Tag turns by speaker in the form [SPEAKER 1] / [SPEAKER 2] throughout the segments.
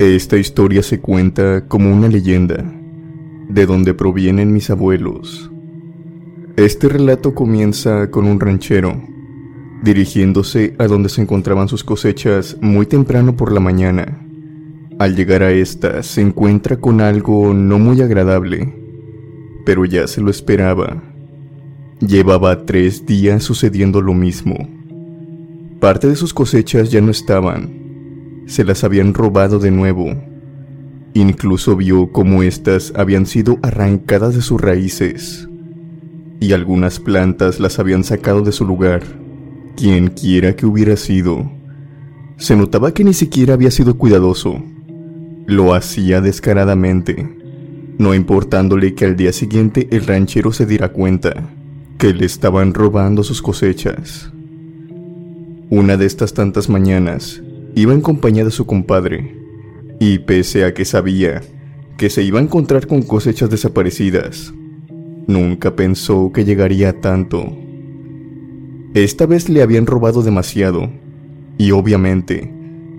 [SPEAKER 1] Esta historia se cuenta como una leyenda, de donde provienen mis abuelos. Este relato comienza con un ranchero, dirigiéndose a donde se encontraban sus cosechas muy temprano por la mañana. Al llegar a esta se encuentra con algo no muy agradable, pero ya se lo esperaba. Llevaba tres días sucediendo lo mismo. Parte de sus cosechas ya no estaban, se las habían robado de nuevo. Incluso vio cómo éstas habían sido arrancadas de sus raíces y algunas plantas las habían sacado de su lugar. Quien quiera que hubiera sido, se notaba que ni siquiera había sido cuidadoso. Lo hacía descaradamente, no importándole que al día siguiente el ranchero se diera cuenta que le estaban robando sus cosechas. Una de estas tantas mañanas, iba en compañía de su compadre, y pese a que sabía que se iba a encontrar con cosechas desaparecidas, nunca pensó que llegaría a tanto. Esta vez le habían robado demasiado, y obviamente,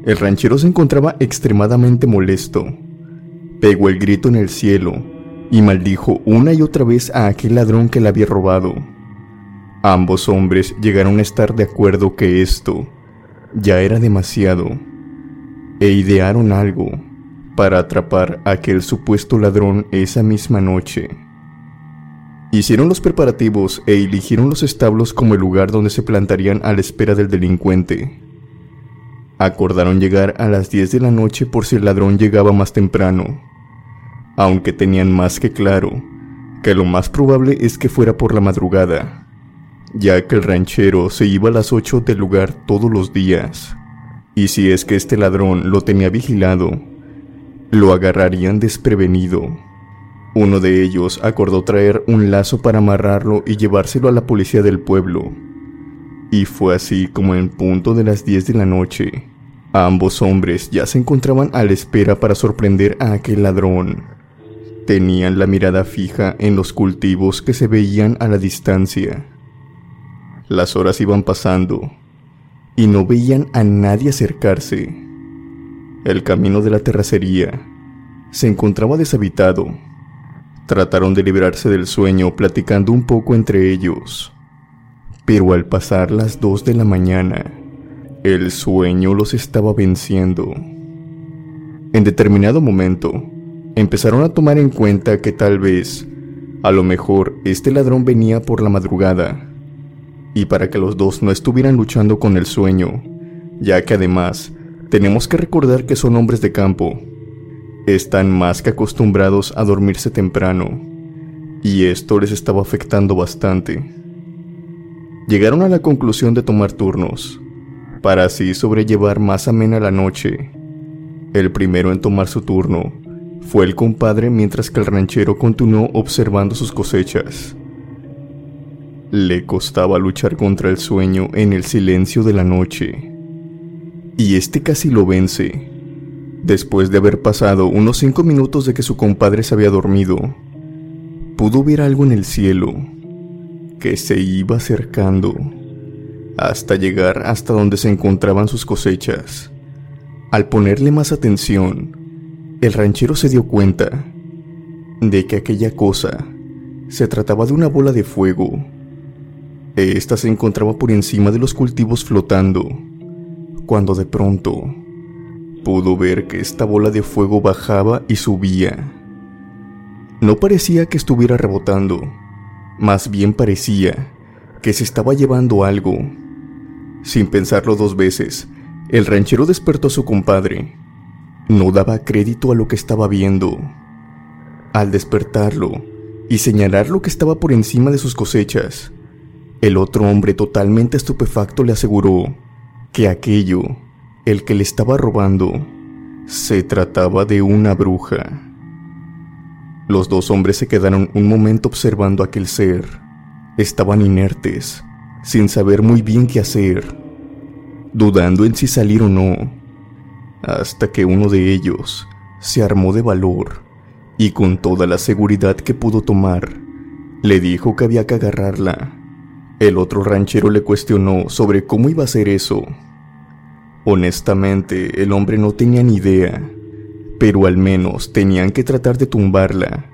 [SPEAKER 1] el ranchero se encontraba extremadamente molesto. Pegó el grito en el cielo y maldijo una y otra vez a aquel ladrón que le había robado. Ambos hombres llegaron a estar de acuerdo que esto ya era demasiado, e idearon algo para atrapar a aquel supuesto ladrón esa misma noche. Hicieron los preparativos e eligieron los establos como el lugar donde se plantarían a la espera del delincuente. Acordaron llegar a las 10 de la noche por si el ladrón llegaba más temprano, aunque tenían más que claro que lo más probable es que fuera por la madrugada ya que el ranchero se iba a las 8 del lugar todos los días, y si es que este ladrón lo tenía vigilado, lo agarrarían desprevenido. Uno de ellos acordó traer un lazo para amarrarlo y llevárselo a la policía del pueblo. Y fue así como en punto de las 10 de la noche, ambos hombres ya se encontraban a la espera para sorprender a aquel ladrón. Tenían la mirada fija en los cultivos que se veían a la distancia las horas iban pasando y no veían a nadie acercarse. El camino de la terracería se encontraba deshabitado. Trataron de librarse del sueño platicando un poco entre ellos. Pero al pasar las dos de la mañana, el sueño los estaba venciendo. En determinado momento, empezaron a tomar en cuenta que tal vez, a lo mejor, este ladrón venía por la madrugada y para que los dos no estuvieran luchando con el sueño, ya que además tenemos que recordar que son hombres de campo. Están más que acostumbrados a dormirse temprano, y esto les estaba afectando bastante. Llegaron a la conclusión de tomar turnos. para así sobrellevar más amena la noche. El primero en tomar su turno fue el compadre mientras que el ranchero continuó observando sus cosechas. Le costaba luchar contra el sueño en el silencio de la noche. Y este casi lo vence. Después de haber pasado unos cinco minutos de que su compadre se había dormido, pudo ver algo en el cielo que se iba acercando hasta llegar hasta donde se encontraban sus cosechas. Al ponerle más atención, el ranchero se dio cuenta de que aquella cosa se trataba de una bola de fuego. Esta se encontraba por encima de los cultivos flotando, cuando de pronto pudo ver que esta bola de fuego bajaba y subía. No parecía que estuviera rebotando, más bien parecía que se estaba llevando algo. Sin pensarlo dos veces, el ranchero despertó a su compadre no daba crédito a lo que estaba viendo. Al despertarlo y señalar lo que estaba por encima de sus cosechas, el otro hombre totalmente estupefacto le aseguró que aquello, el que le estaba robando, se trataba de una bruja. Los dos hombres se quedaron un momento observando aquel ser. Estaban inertes, sin saber muy bien qué hacer, dudando en si salir o no hasta que uno de ellos se armó de valor y con toda la seguridad que pudo tomar, le dijo que había que agarrarla. El otro ranchero le cuestionó sobre cómo iba a hacer eso. Honestamente, el hombre no tenía ni idea, pero al menos tenían que tratar de tumbarla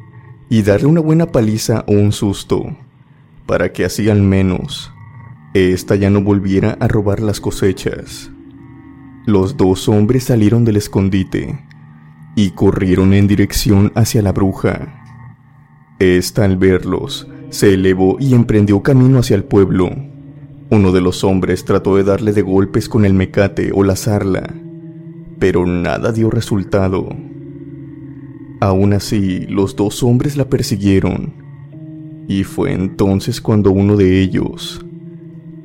[SPEAKER 1] y darle una buena paliza o un susto, para que así al menos ésta ya no volviera a robar las cosechas. Los dos hombres salieron del escondite y corrieron en dirección hacia la bruja. Esta al verlos se elevó y emprendió camino hacia el pueblo. Uno de los hombres trató de darle de golpes con el mecate o la zarla, pero nada dio resultado. Aún así, los dos hombres la persiguieron, y fue entonces cuando uno de ellos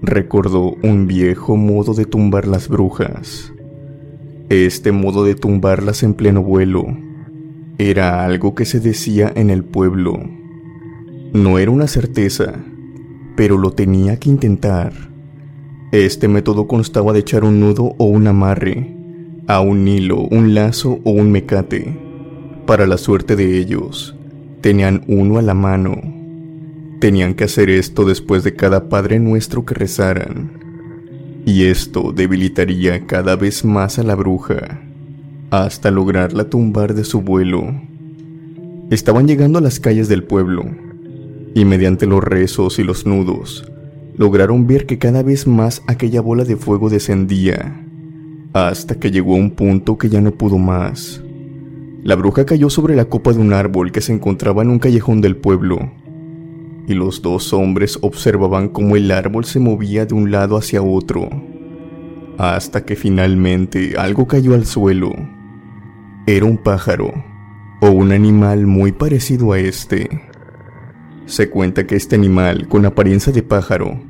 [SPEAKER 1] recordó un viejo modo de tumbar las brujas. Este modo de tumbarlas en pleno vuelo era algo que se decía en el pueblo. No era una certeza, pero lo tenía que intentar. Este método constaba de echar un nudo o un amarre a un hilo, un lazo o un mecate. Para la suerte de ellos, tenían uno a la mano. Tenían que hacer esto después de cada Padre Nuestro que rezaran y esto debilitaría cada vez más a la bruja, hasta lograrla tumbar de su vuelo. Estaban llegando a las calles del pueblo, y mediante los rezos y los nudos, lograron ver que cada vez más aquella bola de fuego descendía, hasta que llegó a un punto que ya no pudo más. La bruja cayó sobre la copa de un árbol que se encontraba en un callejón del pueblo, y los dos hombres observaban cómo el árbol se movía de un lado hacia otro, hasta que finalmente algo cayó al suelo. Era un pájaro, o un animal muy parecido a este. Se cuenta que este animal, con apariencia de pájaro,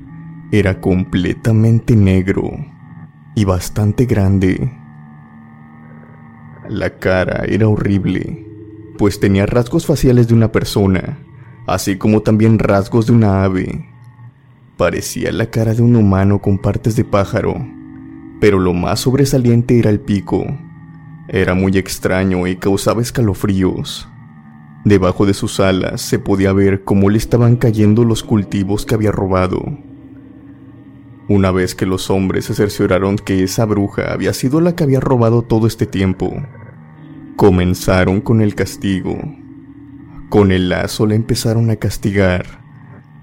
[SPEAKER 1] era completamente negro y bastante grande. La cara era horrible, pues tenía rasgos faciales de una persona así como también rasgos de una ave. Parecía la cara de un humano con partes de pájaro, pero lo más sobresaliente era el pico. Era muy extraño y causaba escalofríos. Debajo de sus alas se podía ver cómo le estaban cayendo los cultivos que había robado. Una vez que los hombres se cercioraron que esa bruja había sido la que había robado todo este tiempo, comenzaron con el castigo. Con el lazo le empezaron a castigar,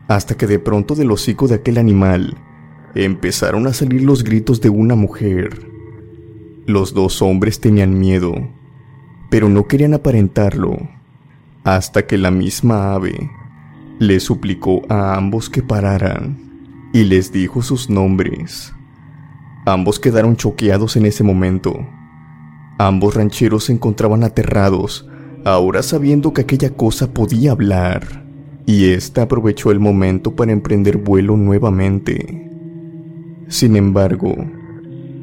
[SPEAKER 1] hasta que de pronto del hocico de aquel animal empezaron a salir los gritos de una mujer. Los dos hombres tenían miedo, pero no querían aparentarlo, hasta que la misma ave le suplicó a ambos que pararan y les dijo sus nombres. Ambos quedaron choqueados en ese momento. Ambos rancheros se encontraban aterrados ahora sabiendo que aquella cosa podía hablar, y ésta aprovechó el momento para emprender vuelo nuevamente. Sin embargo,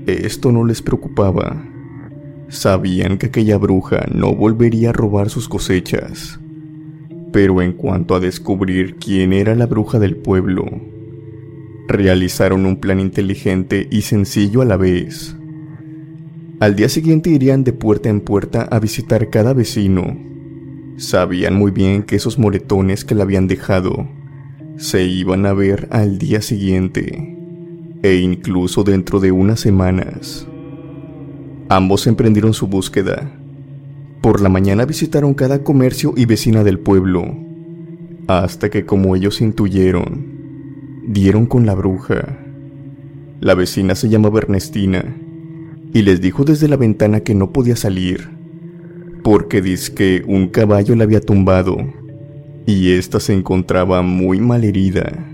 [SPEAKER 1] esto no les preocupaba. Sabían que aquella bruja no volvería a robar sus cosechas. Pero en cuanto a descubrir quién era la bruja del pueblo, realizaron un plan inteligente y sencillo a la vez. Al día siguiente irían de puerta en puerta a visitar cada vecino. Sabían muy bien que esos moretones que le habían dejado se iban a ver al día siguiente e incluso dentro de unas semanas. Ambos emprendieron su búsqueda por la mañana visitaron cada comercio y vecina del pueblo, hasta que como ellos intuyeron, dieron con la bruja. La vecina se llamaba Ernestina y les dijo desde la ventana que no podía salir, porque que un caballo la había tumbado y ésta se encontraba muy mal herida.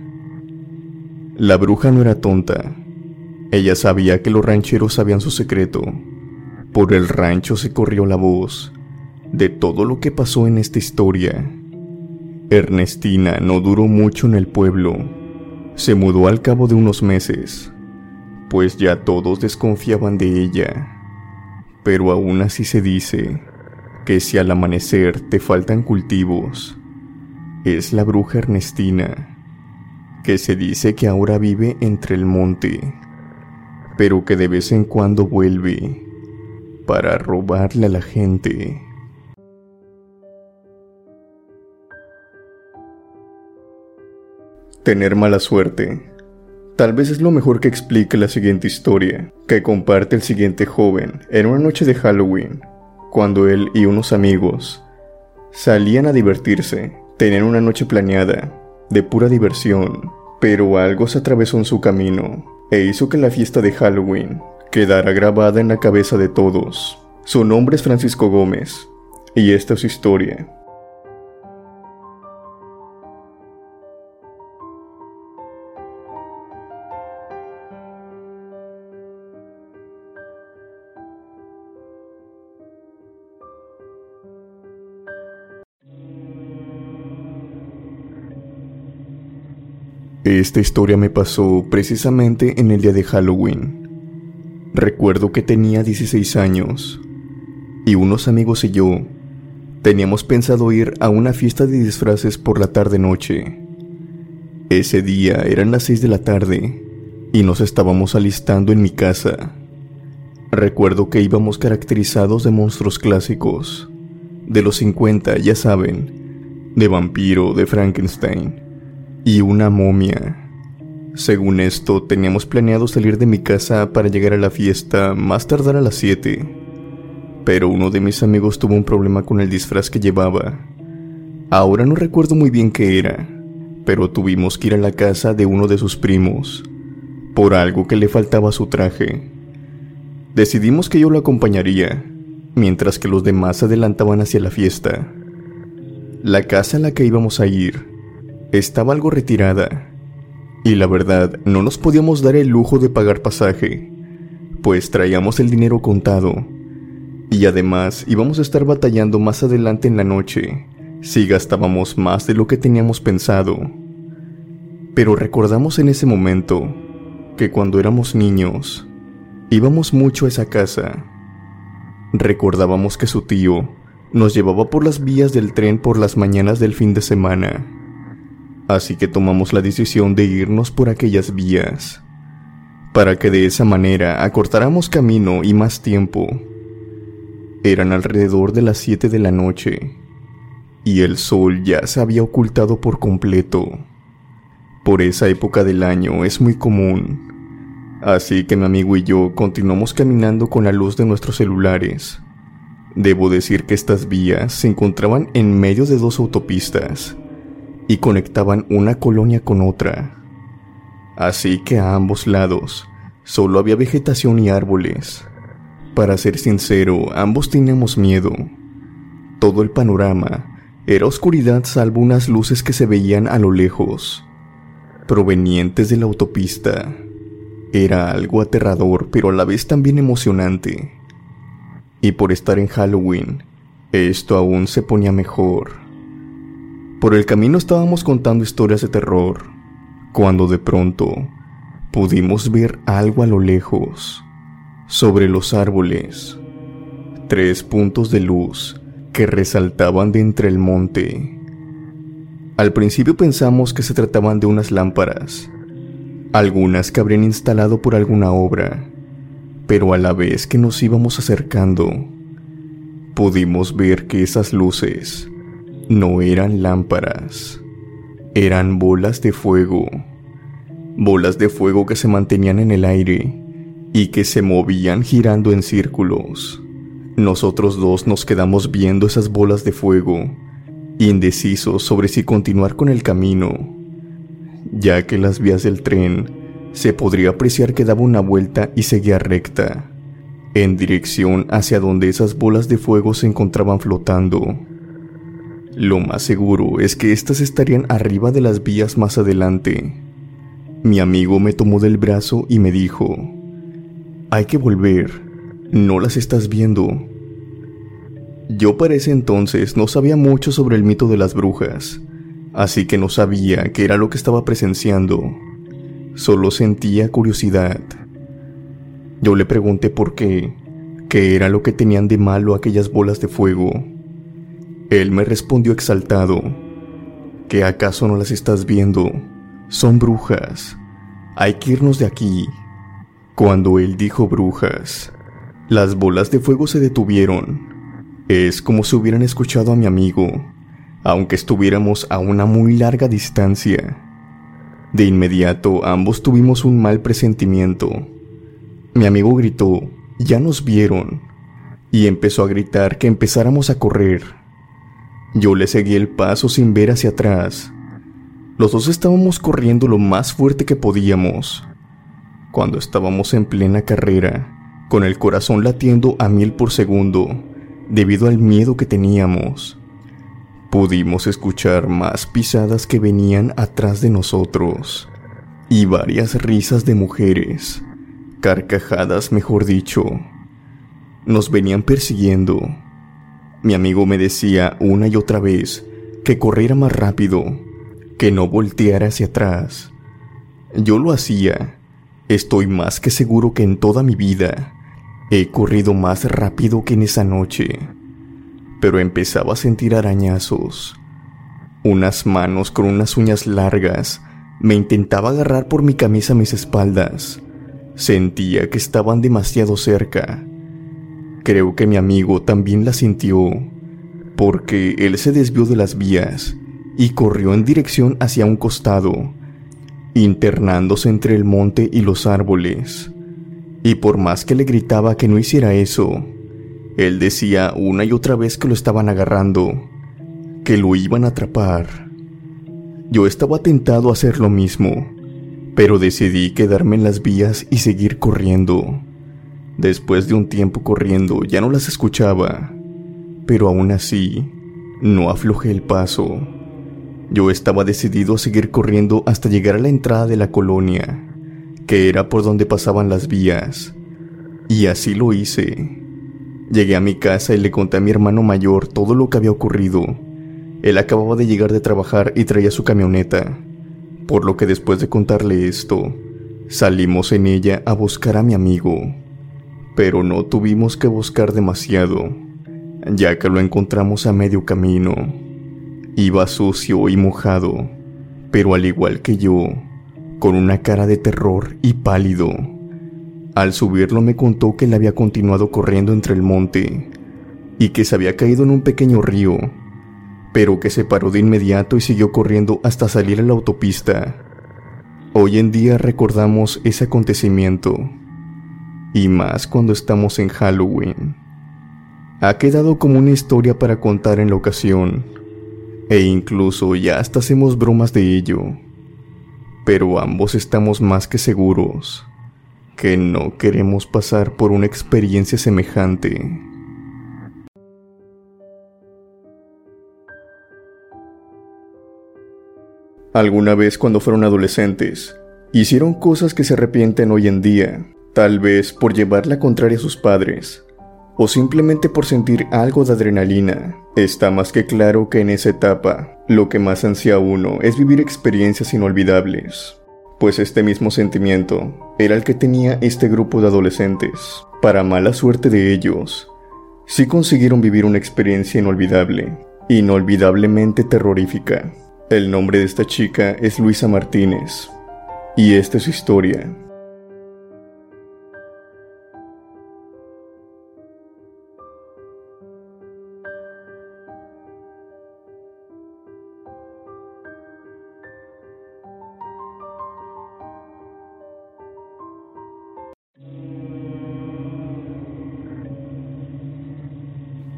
[SPEAKER 1] La bruja no era tonta. Ella sabía que los rancheros sabían su secreto. Por el rancho se corrió la voz de todo lo que pasó en esta historia. Ernestina no duró mucho en el pueblo. Se mudó al cabo de unos meses, pues ya todos desconfiaban de ella. Pero aún así se dice que si al amanecer te faltan cultivos, es la bruja Ernestina, que se dice que ahora vive entre el monte, pero que de vez en cuando vuelve para robarle a la gente. Tener mala suerte. Tal vez es lo mejor que explique la siguiente historia, que comparte el siguiente joven en una noche de Halloween, cuando él y unos amigos salían a divertirse, tenían una noche planeada, de pura diversión, pero algo se atravesó en su camino e hizo que la fiesta de Halloween quedara grabada en la cabeza de todos. Su nombre es Francisco Gómez, y esta es su historia. Esta historia me pasó precisamente en el día de Halloween. Recuerdo que tenía 16 años y unos amigos y yo teníamos pensado ir a una fiesta de disfraces por la tarde-noche. Ese día eran las 6 de la tarde y nos estábamos alistando en mi casa. Recuerdo que íbamos caracterizados de monstruos clásicos, de los 50, ya saben, de vampiro, de Frankenstein y una momia. Según esto, teníamos planeado salir de mi casa para llegar a la fiesta más tardar a las 7. Pero uno de mis amigos tuvo un problema con el disfraz que llevaba. Ahora no recuerdo muy bien qué era, pero tuvimos que ir a la casa de uno de sus primos, por algo que le faltaba a su traje. Decidimos que yo lo acompañaría, mientras que los demás se adelantaban hacia la fiesta. La casa a la que íbamos a ir estaba algo retirada, y la verdad no nos podíamos dar el lujo de pagar pasaje, pues traíamos el dinero contado, y además íbamos a estar batallando más adelante en la noche si gastábamos más de lo que teníamos pensado. Pero recordamos en ese momento que cuando éramos niños íbamos mucho a esa casa. Recordábamos que su tío nos llevaba por las vías del tren por las mañanas del fin de semana así que tomamos la decisión de irnos por aquellas vías, para que de esa manera acortáramos camino y más tiempo. Eran alrededor de las 7 de la noche, y el sol ya se había ocultado por completo. Por esa época del año es muy común, así que mi amigo y yo continuamos caminando con la luz de nuestros celulares. Debo decir que estas vías se encontraban en medio de dos autopistas, y conectaban una colonia con otra. Así que a ambos lados solo había vegetación y árboles. Para ser sincero, ambos teníamos miedo. Todo el panorama era oscuridad salvo unas luces que se veían a lo lejos, provenientes de la autopista. Era algo aterrador, pero a la vez también emocionante. Y por estar en Halloween, esto aún se ponía mejor. Por el camino estábamos contando historias de terror, cuando de pronto pudimos ver algo a lo lejos. sobre los árboles, tres puntos de luz que resaltaban de entre el monte. Al principio pensamos que se trataban de unas lámparas, algunas que habrían instalado por alguna obra, pero a la vez que nos íbamos acercando, pudimos ver que esas luces no eran lámparas, eran bolas de fuego, bolas de fuego que se mantenían en el aire y que se movían girando en círculos. Nosotros dos nos quedamos viendo esas bolas de fuego, indecisos sobre si continuar con el camino, ya que las vías del tren se podría apreciar que daba una vuelta y seguía recta, en dirección hacia donde esas bolas de fuego se encontraban flotando. Lo más seguro es que éstas estarían arriba de las vías más adelante. Mi amigo me tomó del brazo y me dijo, hay que volver. No las estás viendo. Yo para ese entonces no sabía mucho sobre el mito de las brujas, así que no sabía qué era lo que estaba presenciando. Solo sentía curiosidad. Yo le pregunté por qué, qué era lo que tenían de malo aquellas bolas de fuego. Él me respondió exaltado, ¿que acaso no las estás viendo? Son brujas. Hay que irnos de aquí. Cuando él dijo brujas, las bolas de fuego se detuvieron. Es como si hubieran escuchado a mi amigo, aunque estuviéramos a una muy larga distancia. De inmediato ambos tuvimos un mal presentimiento. Mi amigo gritó, ya nos vieron, y empezó a gritar que empezáramos a correr. Yo le seguí el paso sin ver hacia atrás. Los dos estábamos corriendo lo más fuerte que podíamos cuando estábamos en plena carrera, con el corazón latiendo a mil por segundo, debido al miedo que teníamos. Pudimos escuchar más pisadas que venían atrás de nosotros, y varias risas de mujeres, carcajadas mejor dicho. Nos venían persiguiendo. Mi amigo me decía una y otra vez que corriera más rápido, que no volteara hacia atrás. Yo lo hacía, Estoy más que seguro que en toda mi vida he corrido más rápido que en esa noche, pero empezaba a sentir arañazos. Unas manos con unas uñas largas me intentaba agarrar por mi camisa a mis espaldas. Sentía que estaban demasiado cerca. Creo que mi amigo también la sintió, porque él se desvió de las vías y corrió en dirección hacia un costado internándose entre el monte y los árboles. Y por más que le gritaba que no hiciera eso, él decía una y otra vez que lo estaban agarrando, que lo iban a atrapar. Yo estaba tentado a hacer lo mismo, pero decidí quedarme en las vías y seguir corriendo. Después de un tiempo corriendo ya no las escuchaba, pero aún así no aflojé el paso. Yo estaba decidido a seguir corriendo hasta llegar a la entrada de la colonia, que era por donde pasaban las vías. Y así lo hice. Llegué a mi casa y le conté a mi hermano mayor todo lo que había ocurrido. Él acababa de llegar de trabajar y traía su camioneta, por lo que después de contarle esto, salimos en ella a buscar a mi amigo. Pero no tuvimos que buscar demasiado, ya que lo encontramos a medio camino. Iba sucio y mojado, pero al igual que yo, con una cara de terror y pálido. Al subirlo me contó que él había continuado corriendo entre el monte y que se había caído en un pequeño río, pero que se paró de inmediato y siguió corriendo hasta salir a la autopista. Hoy en día recordamos ese acontecimiento, y más cuando estamos en Halloween. Ha quedado como una historia para contar en la ocasión e incluso ya hasta hacemos bromas de ello. Pero ambos estamos más que seguros que no queremos pasar por una experiencia semejante. Alguna vez cuando fueron adolescentes, hicieron cosas que se arrepienten hoy en día, tal vez por llevar la contraria a sus padres, o simplemente por sentir algo de adrenalina. Está más que claro que en esa etapa, lo que más ansía uno es vivir experiencias inolvidables. Pues este mismo sentimiento era el que tenía este grupo de adolescentes. Para mala suerte de ellos, sí consiguieron vivir una experiencia inolvidable, inolvidablemente terrorífica. El nombre de esta chica es Luisa Martínez, y esta es su historia.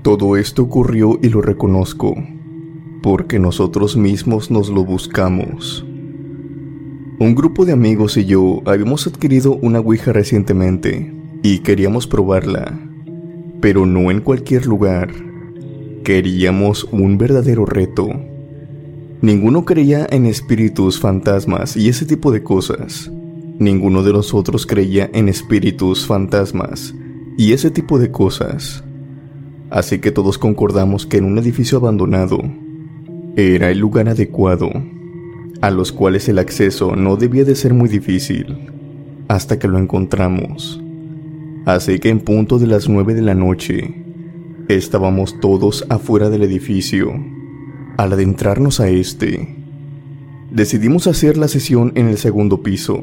[SPEAKER 1] Todo esto ocurrió y lo reconozco, porque nosotros mismos nos lo buscamos. Un grupo de amigos y yo habíamos adquirido una Ouija recientemente y queríamos probarla, pero no en cualquier lugar. Queríamos un verdadero reto. Ninguno creía en espíritus, fantasmas y ese tipo de cosas. Ninguno de nosotros creía en espíritus, fantasmas y ese tipo de cosas. Así que todos concordamos que en un edificio abandonado era el lugar adecuado, a los cuales el acceso no debía de ser muy difícil, hasta que lo encontramos. Así que en punto de las nueve de la noche, estábamos todos afuera del edificio. Al adentrarnos a este, decidimos hacer la sesión en el segundo piso.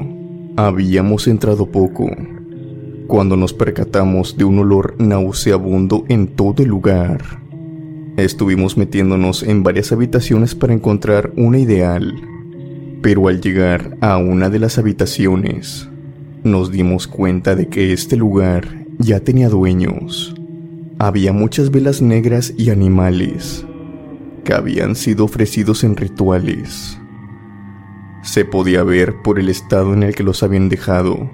[SPEAKER 1] Habíamos entrado poco, cuando nos percatamos de un olor nauseabundo en todo el lugar. Estuvimos metiéndonos en varias habitaciones para encontrar una ideal, pero al llegar a una de las habitaciones, nos dimos cuenta de que este lugar ya tenía dueños. Había muchas velas negras y animales que habían sido ofrecidos en rituales. Se podía ver por el estado en el que los habían dejado.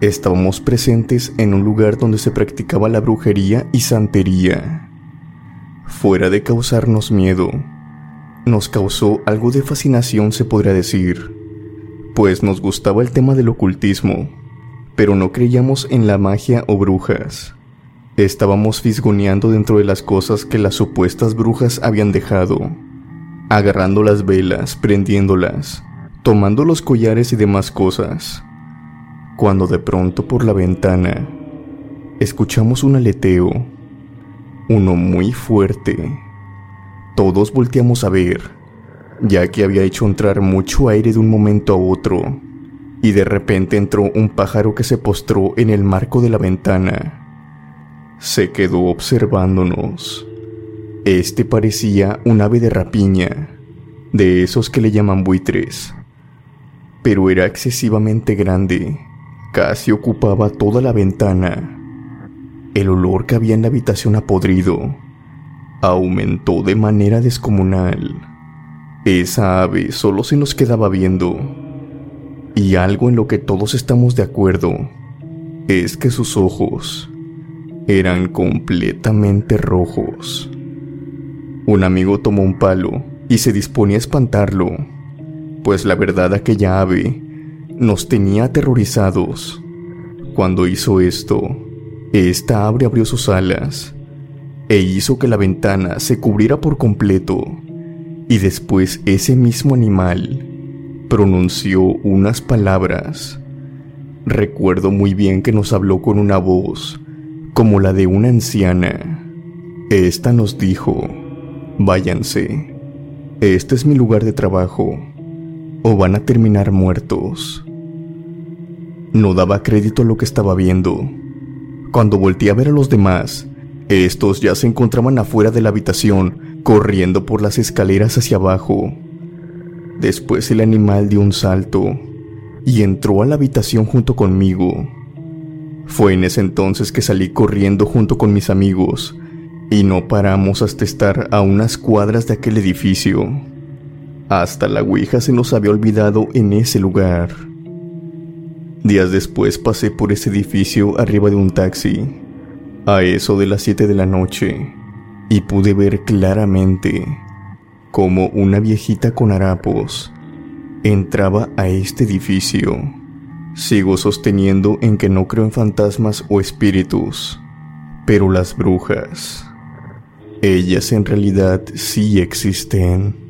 [SPEAKER 1] Estábamos presentes en un lugar donde se practicaba la brujería y santería. Fuera de causarnos miedo, nos causó algo de fascinación se podría decir, pues nos gustaba el tema del ocultismo, pero no creíamos en la magia o brujas. Estábamos fisgoneando dentro de las cosas que las supuestas brujas habían dejado, agarrando las velas, prendiéndolas, tomando los collares y demás cosas, cuando de pronto por la ventana escuchamos un aleteo uno muy fuerte. Todos volteamos a ver, ya que había hecho entrar mucho aire de un momento a otro, y de repente entró un pájaro que se postró en el marco de la ventana. Se quedó observándonos. Este parecía un ave de rapiña, de esos que le llaman buitres, pero era excesivamente grande, casi ocupaba toda la ventana el olor que había en la habitación apodrido aumentó de manera descomunal. Esa ave solo se nos quedaba viendo. Y algo en lo que todos estamos de acuerdo es que sus ojos eran completamente rojos. Un amigo tomó un palo y se disponía a espantarlo, pues la verdad aquella ave nos tenía aterrorizados. Cuando hizo esto, esta ave abrió sus alas e hizo que la ventana se cubriera por completo y después ese mismo animal pronunció unas palabras. Recuerdo muy bien que nos habló con una voz como la de una anciana. Esta nos dijo, váyanse, este es mi lugar de trabajo, o van a terminar muertos. No daba crédito a lo que estaba viendo cuando volteé a ver a los demás, estos ya se encontraban afuera de la habitación, corriendo por las escaleras hacia abajo. Después el animal dio un salto y entró a la habitación junto conmigo. Fue en ese entonces que salí corriendo junto con mis amigos y no paramos hasta estar a unas cuadras de aquel edificio. Hasta la Ouija se nos había olvidado en ese lugar. Días después pasé por ese edificio arriba de un taxi, a eso de las 7 de la noche, y pude ver claramente cómo una viejita con harapos entraba a este edificio. Sigo sosteniendo en que no creo en fantasmas o espíritus, pero las brujas, ellas en realidad sí existen.